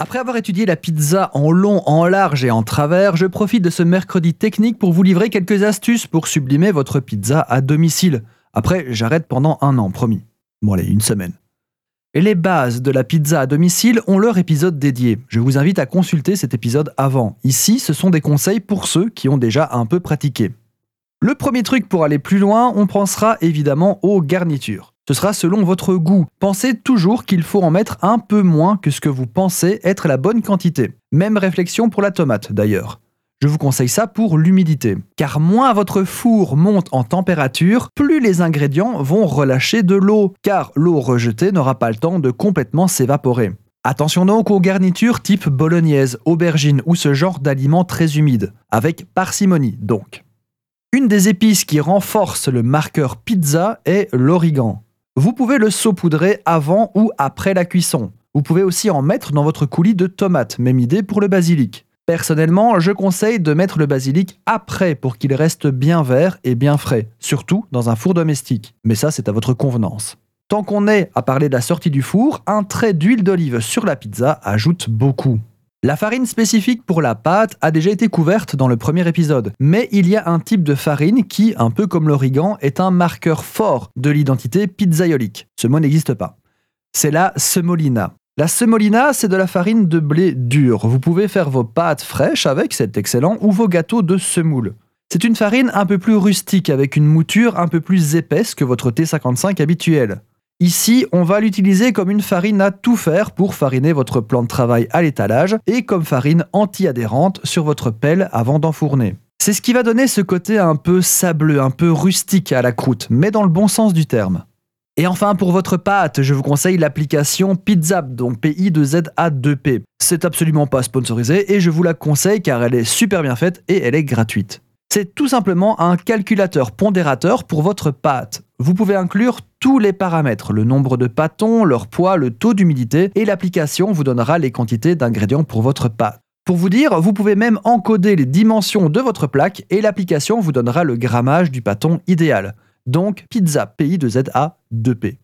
Après avoir étudié la pizza en long, en large et en travers, je profite de ce mercredi technique pour vous livrer quelques astuces pour sublimer votre pizza à domicile. Après, j'arrête pendant un an, promis. Bon allez, une semaine. Et les bases de la pizza à domicile ont leur épisode dédié. Je vous invite à consulter cet épisode avant. Ici, ce sont des conseils pour ceux qui ont déjà un peu pratiqué. Le premier truc pour aller plus loin, on pensera évidemment aux garnitures. Ce sera selon votre goût. Pensez toujours qu'il faut en mettre un peu moins que ce que vous pensez être la bonne quantité. Même réflexion pour la tomate d'ailleurs. Je vous conseille ça pour l'humidité. Car moins votre four monte en température, plus les ingrédients vont relâcher de l'eau, car l'eau rejetée n'aura pas le temps de complètement s'évaporer. Attention donc aux garnitures type bolognaise, aubergine ou ce genre d'aliments très humides, avec parcimonie donc. Une des épices qui renforce le marqueur pizza est l'origan. Vous pouvez le saupoudrer avant ou après la cuisson. Vous pouvez aussi en mettre dans votre coulis de tomates, même idée pour le basilic. Personnellement, je conseille de mettre le basilic après pour qu'il reste bien vert et bien frais, surtout dans un four domestique. Mais ça, c'est à votre convenance. Tant qu'on est à parler de la sortie du four, un trait d'huile d'olive sur la pizza ajoute beaucoup. La farine spécifique pour la pâte a déjà été couverte dans le premier épisode, mais il y a un type de farine qui, un peu comme l'origan, est un marqueur fort de l'identité pizzaiolique. Ce mot n'existe pas. C'est la semolina. La semolina, c'est de la farine de blé dur. Vous pouvez faire vos pâtes fraîches avec, c'est excellent, ou vos gâteaux de semoule. C'est une farine un peu plus rustique avec une mouture un peu plus épaisse que votre T55 habituel. Ici, on va l'utiliser comme une farine à tout faire pour fariner votre plan de travail à l'étalage et comme farine anti-adhérente sur votre pelle avant d'enfourner. C'est ce qui va donner ce côté un peu sableux, un peu rustique à la croûte, mais dans le bon sens du terme. Et enfin, pour votre pâte, je vous conseille l'application Pizzap, donc PI2ZA2P. C'est absolument pas sponsorisé et je vous la conseille car elle est super bien faite et elle est gratuite. C'est tout simplement un calculateur pondérateur pour votre pâte. Vous pouvez inclure tous les paramètres, le nombre de pâtons, leur poids, le taux d'humidité, et l'application vous donnera les quantités d'ingrédients pour votre pâte. Pour vous dire, vous pouvez même encoder les dimensions de votre plaque et l'application vous donnera le grammage du pâton idéal. Donc pizza PI de ZA 2P.